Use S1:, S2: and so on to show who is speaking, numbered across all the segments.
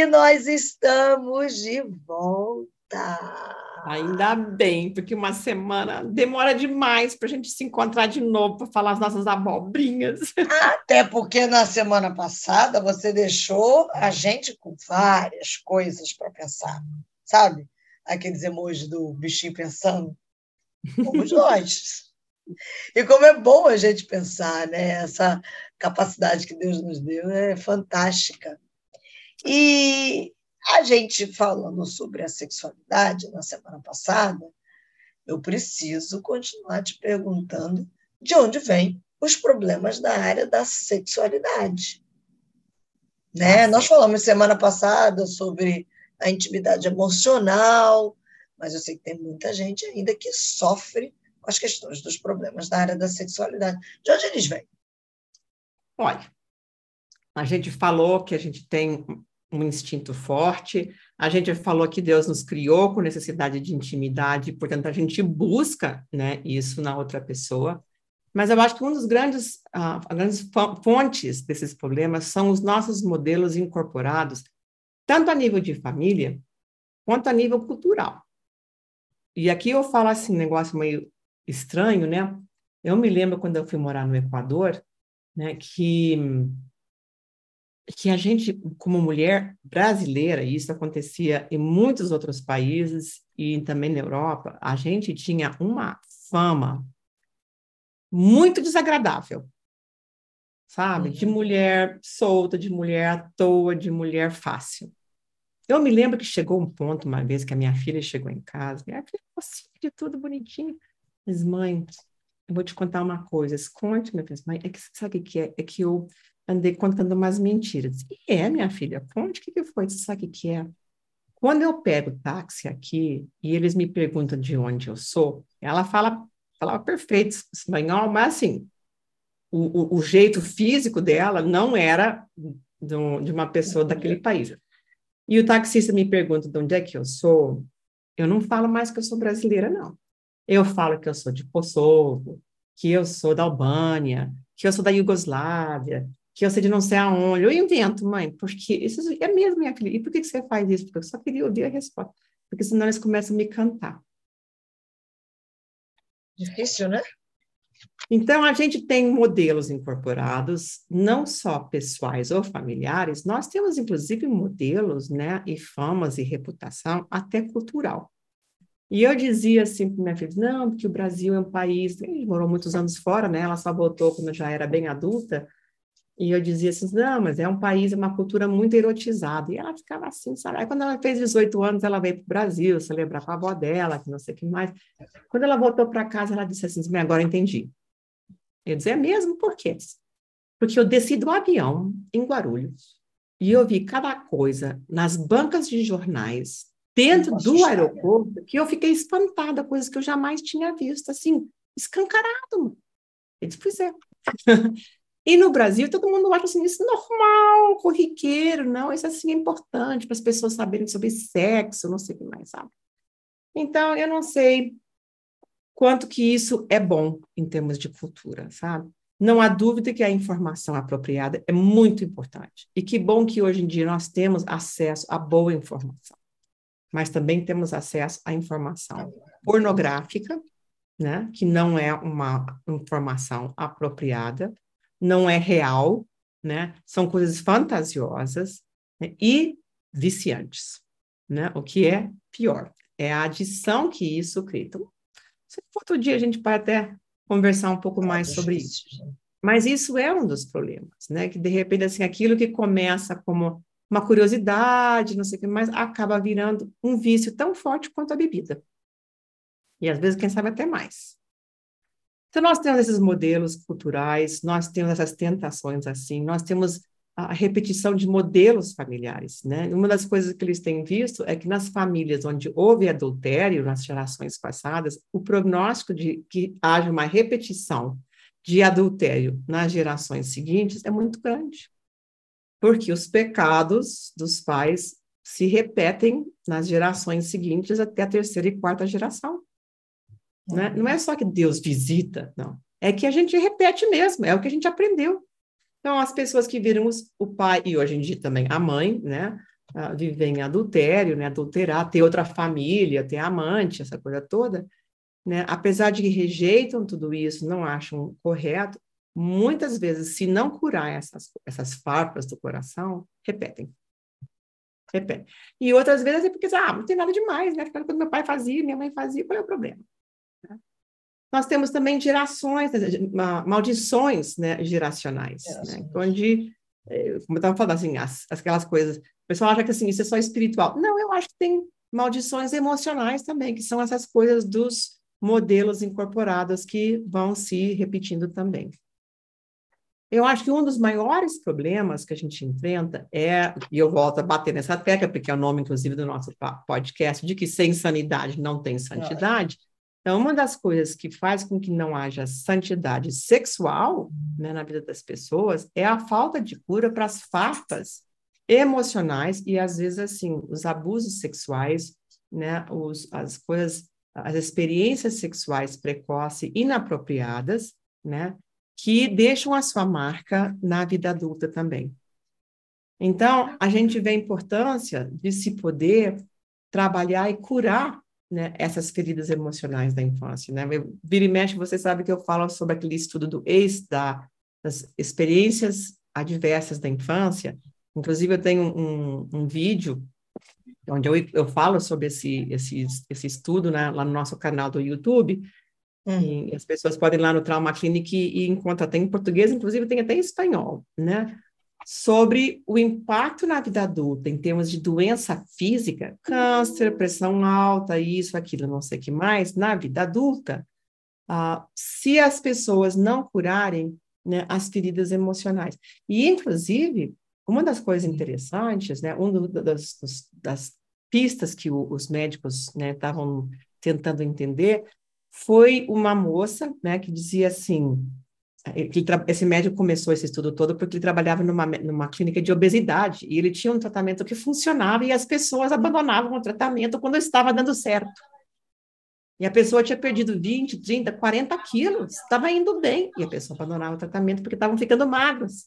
S1: E nós estamos de volta.
S2: Ainda bem, porque uma semana demora demais para a gente se encontrar de novo para falar as nossas abobrinhas.
S1: Até porque na semana passada você deixou a gente com várias coisas para pensar, sabe? Aqueles emojis do bichinho pensando. Somos nós. E como é bom a gente pensar, né? Essa capacidade que Deus nos deu é fantástica. E a gente falando sobre a sexualidade na semana passada, eu preciso continuar te perguntando de onde vêm os problemas da área da sexualidade. Né? Nós falamos semana passada sobre a intimidade emocional, mas eu sei que tem muita gente ainda que sofre com as questões dos problemas da área da sexualidade. De onde eles vêm?
S2: Olha, a gente falou que a gente tem um instinto forte. A gente falou que Deus nos criou com necessidade de intimidade, portanto, a gente busca né, isso na outra pessoa. Mas eu acho que um dos grandes, uh, grandes fontes desses problemas são os nossos modelos incorporados, tanto a nível de família, quanto a nível cultural. E aqui eu falo assim, um negócio meio estranho, né? Eu me lembro quando eu fui morar no Equador, né, que que a gente, como mulher brasileira, e isso acontecia em muitos outros países e também na Europa, a gente tinha uma fama muito desagradável, sabe? Uhum. De mulher solta, de mulher à toa, de mulher fácil. Eu me lembro que chegou um ponto, uma vez, que a minha filha chegou em casa, minha filha assim, de tudo bonitinho. Mas, mãe, eu vou te contar uma coisa, esconde, minha filha. Mãe, é que sabe o que é? É que eu andei contando umas mentiras. E é, minha filha, conte o que, que foi, você sabe o que é? Quando eu pego táxi aqui e eles me perguntam de onde eu sou, ela fala, falava perfeito espanhol, mas assim, o, o, o jeito físico dela não era de, de uma pessoa daquele país. E o taxista me pergunta de onde é que eu sou, eu não falo mais que eu sou brasileira, não. Eu falo que eu sou de Kosovo, que eu sou da Albânia, que eu sou da Iugoslávia, que eu sei de não sei aonde. Eu invento, mãe, porque isso é mesmo, minha filha. E por que, você faz isso? Porque eu só queria ouvir a resposta. Porque senão eles começam a me cantar.
S1: Difícil, né?
S2: Então, a gente tem modelos incorporados, não só pessoais ou familiares, nós temos, inclusive, modelos, né, e famas e reputação até cultural. E eu dizia assim para minha filha, não, porque o Brasil é um país, ele morou muitos anos fora, né, ela só voltou quando já era bem adulta, e eu dizia assim, não, mas é um país, é uma cultura muito erotizada. E ela ficava assim, sabe? Aí quando ela fez 18 anos, ela veio para o Brasil celebrar com a avó dela, que não sei o que mais. Quando ela voltou para casa, ela disse assim, agora entendi. Eu dizia, é mesmo? Por quê? Porque eu desci do avião em Guarulhos e eu vi cada coisa nas bancas de jornais, dentro do aeroporto, que eu fiquei espantada, coisas que eu jamais tinha visto, assim, escancarado. Eu disse, pois é. E no Brasil, todo mundo acha assim, isso é normal, corriqueiro, não, isso assim é importante para as pessoas saberem sobre sexo, não sei o que mais, sabe? Então, eu não sei quanto que isso é bom em termos de cultura, sabe? Não há dúvida que a informação apropriada é muito importante. E que bom que hoje em dia nós temos acesso a boa informação. Mas também temos acesso à informação pornográfica, né, que não é uma informação apropriada, não é real, né? São coisas fantasiosas né? e viciantes, né? O que é pior é a adição que isso cria. Então, outro dia a gente pode até conversar um pouco mais sobre isso. Mas isso é um dos problemas, né? Que de repente assim aquilo que começa como uma curiosidade, não sei o que mais, acaba virando um vício tão forte quanto a bebida. E às vezes, quem sabe, até mais. Então, nós temos esses modelos culturais, nós temos essas tentações assim, nós temos a repetição de modelos familiares, né? Uma das coisas que eles têm visto é que nas famílias onde houve adultério nas gerações passadas, o prognóstico de que haja uma repetição de adultério nas gerações seguintes é muito grande. Porque os pecados dos pais se repetem nas gerações seguintes até a terceira e quarta geração. Né? Não é só que Deus visita, não. É que a gente repete mesmo, é o que a gente aprendeu. Então, as pessoas que viram os, o pai, e hoje em dia também a mãe, né? uh, viver em adultério, né, adulterar, ter outra família, ter amante, essa coisa toda, né, apesar de que rejeitam tudo isso, não acham correto, muitas vezes, se não curar essas, essas farpas do coração, repetem. Repetem. E outras vezes é porque, ah, não tem nada demais, né? Quando meu pai fazia, minha mãe fazia, qual é o problema? Nós temos também gerações, maldições né, geracionais, né, onde, eh, como eu estava falando, assim, as, aquelas coisas, o pessoal acha que assim, isso é só espiritual. Não, eu acho que tem maldições emocionais também, que são essas coisas dos modelos incorporados que vão se repetindo também. Eu acho que um dos maiores problemas que a gente enfrenta é, e eu volto a bater nessa tecla, porque é o nome, inclusive, do nosso podcast, de que sem sanidade não tem santidade. Então, uma das coisas que faz com que não haja santidade sexual né, na vida das pessoas é a falta de cura para as farpas emocionais e, às vezes, assim, os abusos sexuais, né, os, as coisas, as experiências sexuais precoces inapropriadas, né, que deixam a sua marca na vida adulta também. Então, a gente vê a importância de se poder trabalhar e curar né, essas feridas emocionais da infância. Né? Vira e mexe, você sabe que eu falo sobre aquele estudo do ex, da, das experiências adversas da infância. Inclusive, eu tenho um, um vídeo onde eu, eu falo sobre esse, esse, esse estudo né, lá no nosso canal do YouTube. Hum. E as pessoas podem ir lá no Trauma Clinic e, e encontrar, tem em português, inclusive tem até em espanhol, né? Sobre o impacto na vida adulta em termos de doença física, câncer, pressão alta, isso, aquilo, não sei o que mais, na vida adulta, ah, se as pessoas não curarem né, as feridas emocionais. E, inclusive, uma das coisas interessantes, né, uma das, das pistas que o, os médicos estavam né, tentando entender foi uma moça né, que dizia assim, esse médico começou esse estudo todo porque ele trabalhava numa, numa clínica de obesidade e ele tinha um tratamento que funcionava e as pessoas abandonavam o tratamento quando estava dando certo. E a pessoa tinha perdido 20, 30, 40 quilos, estava indo bem, e a pessoa abandonava o tratamento porque estavam ficando magros.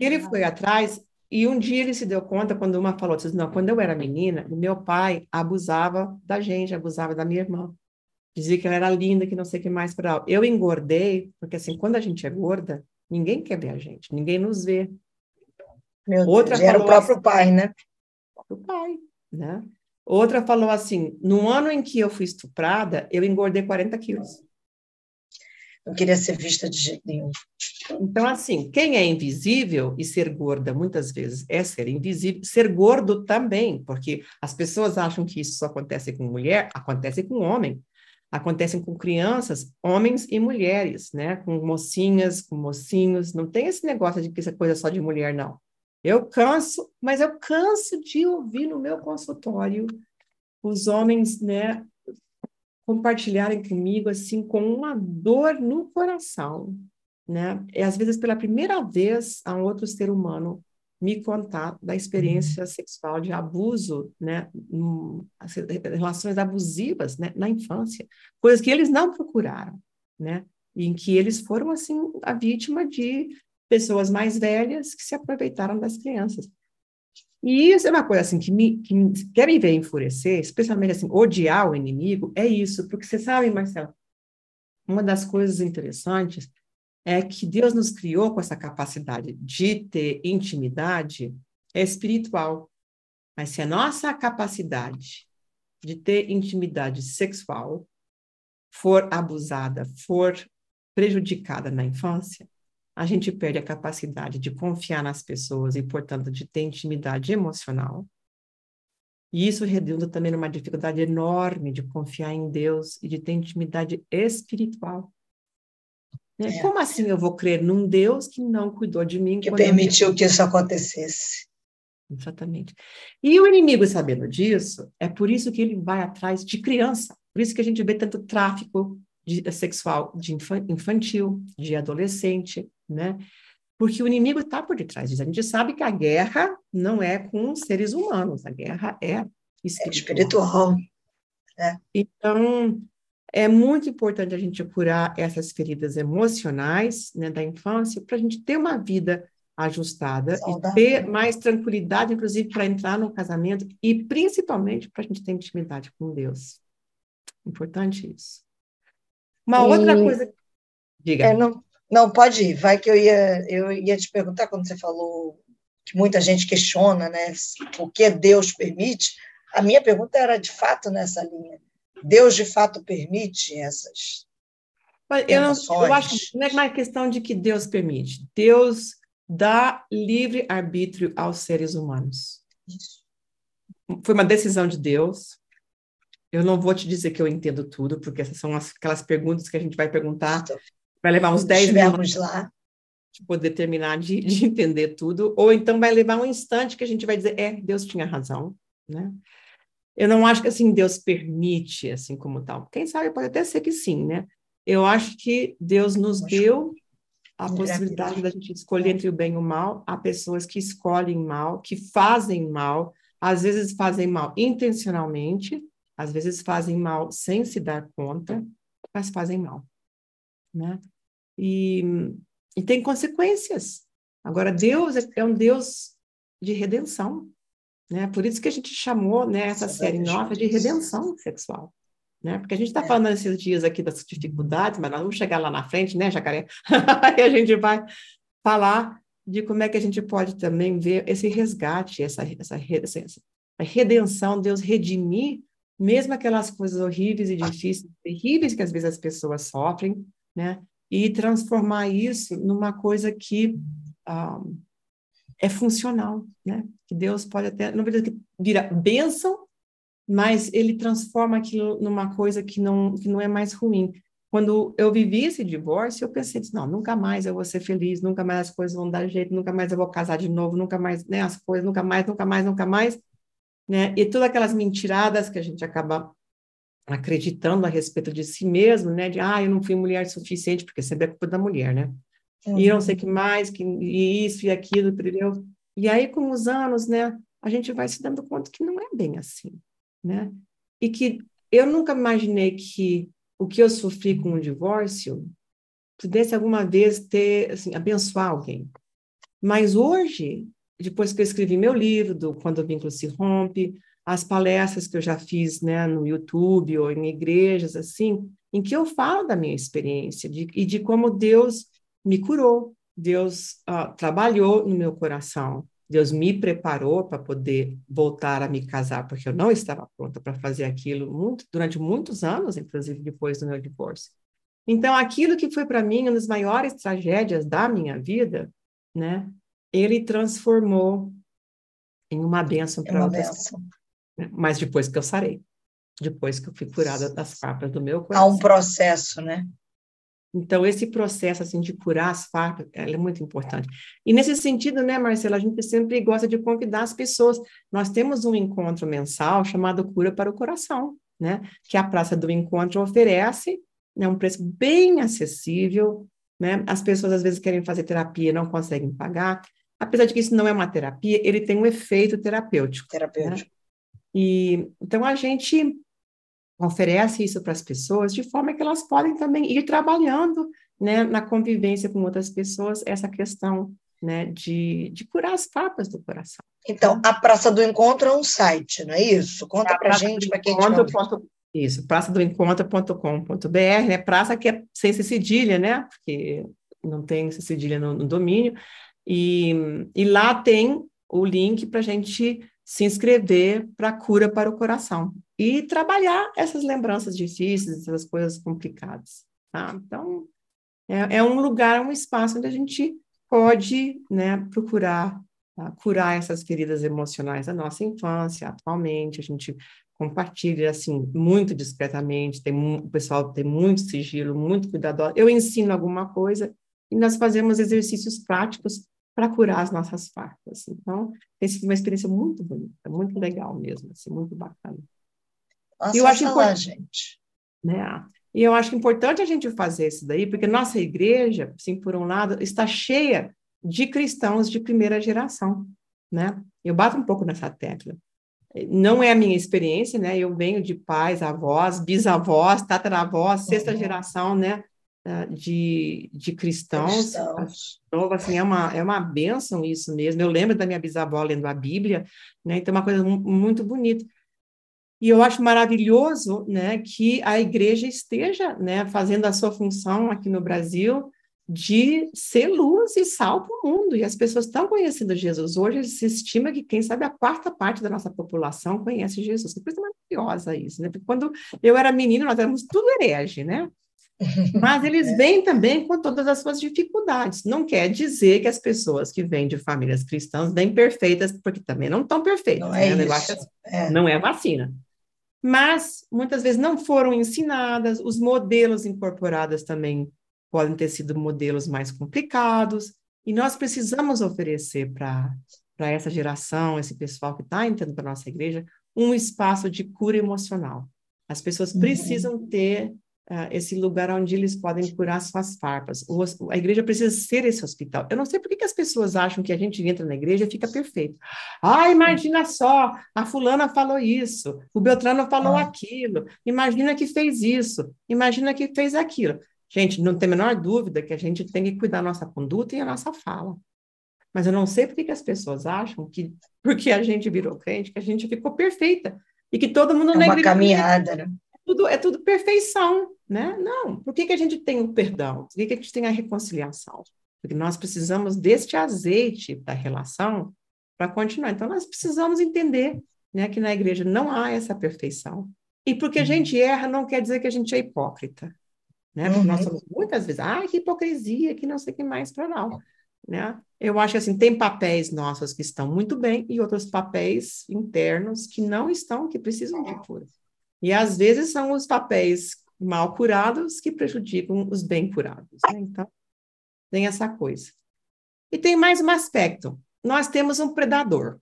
S2: E ele foi atrás, e um dia ele se deu conta, quando uma falou, disse, não, quando eu era menina, meu pai abusava da gente, abusava da minha irmã dizia que ela era linda, que não sei o que mais para Eu engordei, porque assim, quando a gente é gorda, ninguém quer ver a gente, ninguém nos vê.
S1: Meu Outra Deus, era o próprio assim, pai, né?
S2: O próprio pai, né? Outra falou assim: no ano em que eu fui estuprada, eu engordei 40 quilos.
S1: Não queria ser vista de jeito nenhum.
S2: Então, assim, quem é invisível e ser gorda muitas vezes é ser invisível, ser gordo também, porque as pessoas acham que isso só acontece com mulher, acontece com homem acontecem com crianças, homens e mulheres, né? Com mocinhas, com mocinhos. Não tem esse negócio de que isso é coisa só de mulher, não. Eu canso, mas eu canso de ouvir no meu consultório os homens, né, compartilharem comigo assim com uma dor no coração, né? E às vezes pela primeira vez a um outro ser humano me contar da experiência uhum. sexual de abuso, né, relações abusivas, né, na infância, coisas que eles não procuraram, né, em que eles foram assim a vítima de pessoas mais velhas que se aproveitaram das crianças. E isso é uma coisa assim que me, que me quer me ver enfurecer, especialmente assim odiar o inimigo, é isso, porque você sabe, Marcelo, uma das coisas interessantes é que Deus nos criou com essa capacidade de ter intimidade espiritual. Mas se a nossa capacidade de ter intimidade sexual for abusada, for prejudicada na infância, a gente perde a capacidade de confiar nas pessoas e, portanto, de ter intimidade emocional. E isso redunda também numa dificuldade enorme de confiar em Deus e de ter intimidade espiritual. Né? É. Como assim eu vou crer num Deus que não cuidou de mim?
S1: Que permitiu eu... que isso acontecesse.
S2: Exatamente. E o inimigo, sabendo disso, é por isso que ele vai atrás de criança. Por isso que a gente vê tanto tráfico de, eh, sexual de infantil, de adolescente, né? Porque o inimigo está por detrás disso. A gente sabe que a guerra não é com seres humanos, a guerra é espiritual. É espiritual. É. Então, é muito importante a gente curar essas feridas emocionais né, da infância para a gente ter uma vida ajustada Saudável. e ter mais tranquilidade, inclusive, para entrar no casamento e principalmente para a gente ter intimidade com Deus. Importante isso. Uma e... outra coisa.
S1: Diga. É, não, não, pode ir. Vai que eu ia, eu ia te perguntar quando você falou que muita gente questiona, né? O que Deus permite. A minha pergunta era de fato nessa linha. Deus de fato permite essas
S2: eu, não, eu acho que não é uma questão de que Deus permite. Deus dá livre arbítrio aos seres humanos. Isso. Foi uma decisão de Deus. Eu não vou te dizer que eu entendo tudo, porque essas são aquelas perguntas que a gente vai perguntar. Vai levar uns 10 minutos lá de poder terminar de, de, entender tudo, ou então vai levar um instante que a gente vai dizer, é, Deus tinha razão, né? Eu não acho que assim Deus permite assim como tal. Quem sabe pode até ser que sim, né? Eu acho que Deus nos deu a possibilidade da gente escolher entre o bem e o mal. Há pessoas que escolhem mal, que fazem mal, às vezes fazem mal intencionalmente, às vezes fazem mal sem se dar conta, mas fazem mal, né? E, e tem consequências. Agora, Deus é, é um Deus de redenção, né? Por isso que a gente chamou né, essa série nova de redenção sexual né? Porque a gente está é. falando esses dias aqui das dificuldades, mas nós vamos chegar lá na frente, né, Jacaré? e a gente vai falar de como é que a gente pode também ver esse resgate, essa, essa, essa redenção, Deus redimir mesmo aquelas coisas horríveis e difíceis, terríveis que às vezes as pessoas sofrem, né? E transformar isso numa coisa que um, ah, é funcional, né? Que Deus pode até, não verdade, vira bênção mas ele transforma aquilo numa coisa que não, que não é mais ruim. Quando eu vivi esse divórcio, eu pensei, não, nunca mais eu vou ser feliz, nunca mais as coisas vão dar jeito, nunca mais eu vou casar de novo, nunca mais, né, as coisas, nunca mais, nunca mais, nunca mais, né? E todas aquelas mentiradas que a gente acaba acreditando a respeito de si mesmo, né? De, ah, eu não fui mulher suficiente, porque sempre é culpa da mulher, né? Uhum. E não sei que mais, que e isso e aquilo, entendeu? E aí, com os anos, né, a gente vai se dando conta que não é bem assim né? E que eu nunca imaginei que o que eu sofri com o divórcio pudesse alguma vez ter, assim, abençoar alguém. Mas hoje, depois que eu escrevi meu livro, do Quando o Vínculo se Rompe, as palestras que eu já fiz né, no YouTube ou em igrejas, assim, em que eu falo da minha experiência de, e de como Deus me curou, Deus uh, trabalhou no meu coração, Deus me preparou para poder voltar a me casar, porque eu não estava pronta para fazer aquilo muito, durante muitos anos, inclusive depois do meu divórcio. Então, aquilo que foi para mim uma das maiores tragédias da minha vida, né, ele transformou em uma bênção para outras pessoas. Mas depois que eu sarei, depois que eu fui curada das papas do meu coração.
S1: Há um processo, né?
S2: Então, esse processo assim, de curar as farpas é muito importante. E nesse sentido, né, Marcela, a gente sempre gosta de convidar as pessoas. Nós temos um encontro mensal chamado Cura para o Coração, né, que a Praça do Encontro oferece, né, um preço bem acessível. Né? As pessoas às vezes querem fazer terapia e não conseguem pagar. Apesar de que isso não é uma terapia, ele tem um efeito terapêutico.
S1: Né? Terapêutico. Né?
S2: E então a gente oferece isso para as pessoas de forma que elas podem também ir trabalhando né, na convivência com outras pessoas essa questão né, de, de curar as papas do coração.
S1: Então, a Praça do Encontro é um site, não é isso? Conta é para gente, para quem encontro,
S2: ponto, Isso, praçadoencontro.com.br, né? Praça que é sem cedilha, né? Porque não tem cedilha no, no domínio. E, e lá tem o link para a gente se inscrever para cura para o coração e trabalhar essas lembranças difíceis, essas coisas complicadas. Tá? Então, é, é, um lugar, um espaço onde a gente pode né, procurar tá? curar essas feridas emocionais da nossa infância, atualmente, a gente compartilha, assim, muito discretamente, tem, o pessoal tem muito sigilo, muito cuidado. Eu ensino alguma coisa e nós fazemos exercícios práticos para curar as nossas farpas. Então, tem sido uma experiência muito bonita, muito legal mesmo, assim, muito bacana.
S1: Nossa, e eu acho falar, gente.
S2: Né? E eu acho importante a gente fazer isso daí, porque nossa igreja, assim, por um lado, está cheia de cristãos de primeira geração, né? Eu bato um pouco nessa tecla. Não é a minha experiência, né? Eu venho de pais, avós, bisavós, tataravós, sexta uhum. geração, né? De, de cristãos. cristãos. Assim, é uma, é uma bênção isso mesmo. Eu lembro da minha bisavó lendo a Bíblia, né? Então, é uma coisa muito bonita. E eu acho maravilhoso né, que a igreja esteja né, fazendo a sua função aqui no Brasil de ser luz e sal para o mundo. E as pessoas estão conhecendo Jesus. Hoje se estima que, quem sabe, a quarta parte da nossa população conhece Jesus. Que coisa maravilhosa isso, né? Porque quando eu era menina, nós éramos tudo herege, né? Mas eles é. vêm também com todas as suas dificuldades. Não quer dizer que as pessoas que vêm de famílias cristãs vêm perfeitas, porque também não estão perfeitas. Não é, né? É. Não é vacina mas muitas vezes não foram ensinadas, os modelos incorporados também podem ter sido modelos mais complicados, e nós precisamos oferecer para essa geração, esse pessoal que está entrando para a nossa igreja, um espaço de cura emocional. As pessoas uhum. precisam ter uh, esse lugar onde eles podem curar suas farpas. O, a igreja precisa ser esse hospital. Eu não sei por que, que as pessoas acham que a gente entra na igreja e fica perfeito. Ah, imagina só, a fulana falou isso, o Beltrano falou ah. aquilo, imagina que fez isso, imagina que fez aquilo. Gente, não tem a menor dúvida que a gente tem que cuidar da nossa conduta e a nossa fala. Mas eu não sei por que, que as pessoas acham que, porque a gente virou crente, que a gente ficou perfeita. E que todo mundo
S1: é na uma caminhada, né?
S2: tudo, é tudo perfeição, né? Não. Por que, que a gente tem o perdão? Por que, que a gente tem a reconciliação? Porque nós precisamos deste azeite da relação para continuar. Então, nós precisamos entender né, que na igreja não há essa perfeição. E porque a uhum. gente erra, não quer dizer que a gente é hipócrita. Né? Porque uhum. nós somos muitas vezes, ah, que hipocrisia, que não sei o que mais para não. Né? Eu acho que assim, tem papéis nossos que estão muito bem e outros papéis internos que não estão, que precisam de cura. E às vezes são os papéis mal curados que prejudicam os bem curados. Né? Então, tem essa coisa. E tem mais um aspecto. Nós temos um predador.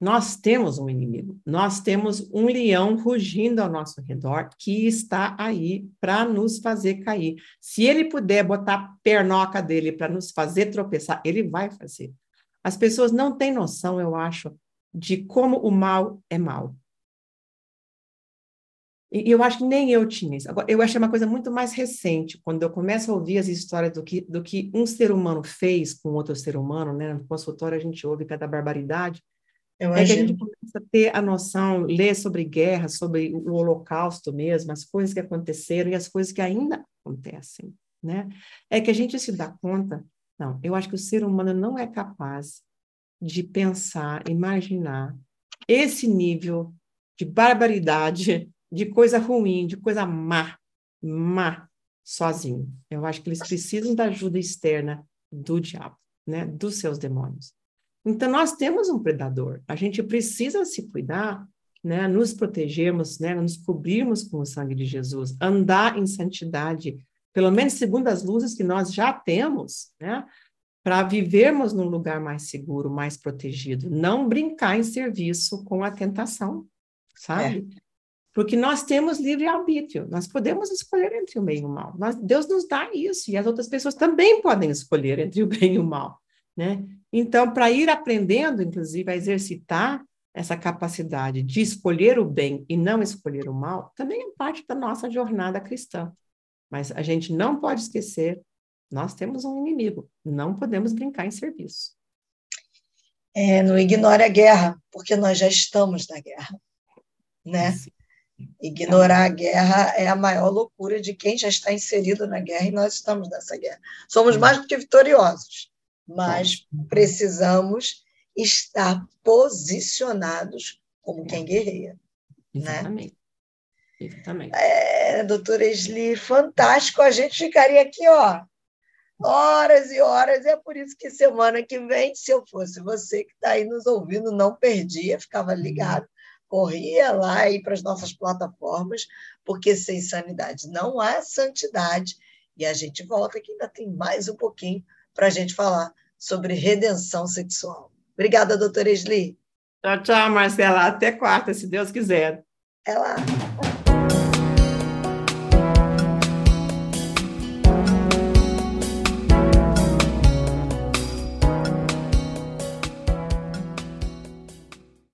S2: Nós temos um inimigo. Nós temos um leão rugindo ao nosso redor que está aí para nos fazer cair. Se ele puder botar a pernoca dele para nos fazer tropeçar, ele vai fazer. As pessoas não têm noção, eu acho, de como o mal é mal. E eu acho que nem eu tinha isso. Agora, eu achei uma coisa muito mais recente, quando eu começo a ouvir as histórias do que, do que um ser humano fez com outro ser humano, né? No consultório a gente ouve cada barbaridade. Eu é que a gente começa a ter a noção, ler sobre guerra, sobre o holocausto mesmo, as coisas que aconteceram e as coisas que ainda acontecem, né? É que a gente se dá conta, não, eu acho que o ser humano não é capaz de pensar, imaginar esse nível de barbaridade de coisa ruim, de coisa má, má, sozinho. Eu acho que eles precisam da ajuda externa do diabo, né, dos seus demônios. Então nós temos um predador. A gente precisa se cuidar, né, nos protegermos, né, nos cobrirmos com o sangue de Jesus, andar em santidade, pelo menos segundo as luzes que nós já temos, né, para vivermos num lugar mais seguro, mais protegido, não brincar em serviço com a tentação, sabe? É. Porque nós temos livre-arbítrio, nós podemos escolher entre o bem e o mal. Nós, Deus nos dá isso, e as outras pessoas também podem escolher entre o bem e o mal. Né? Então, para ir aprendendo, inclusive, a exercitar essa capacidade de escolher o bem e não escolher o mal, também é parte da nossa jornada cristã. Mas a gente não pode esquecer, nós temos um inimigo, não podemos brincar em serviço.
S1: É, não ignore a guerra, porque nós já estamos na guerra, né? Sim. Ignorar a guerra é a maior loucura de quem já está inserido na guerra e nós estamos nessa guerra. Somos mais do que vitoriosos, mas precisamos estar posicionados como quem guerreia.
S2: Né? Exatamente. Né? Exatamente.
S1: É, doutora Esli, fantástico. A gente ficaria aqui, ó, horas e horas. E é por isso que semana que vem, se eu fosse você que está aí nos ouvindo, não perdia, ficava ligado corria lá e para as nossas plataformas, porque sem sanidade não há santidade. E a gente volta que ainda tem mais um pouquinho para a gente falar sobre redenção sexual. Obrigada, doutora Esli.
S2: Tchau, tchau, Marcela. Até quarta, se Deus quiser.
S1: É lá.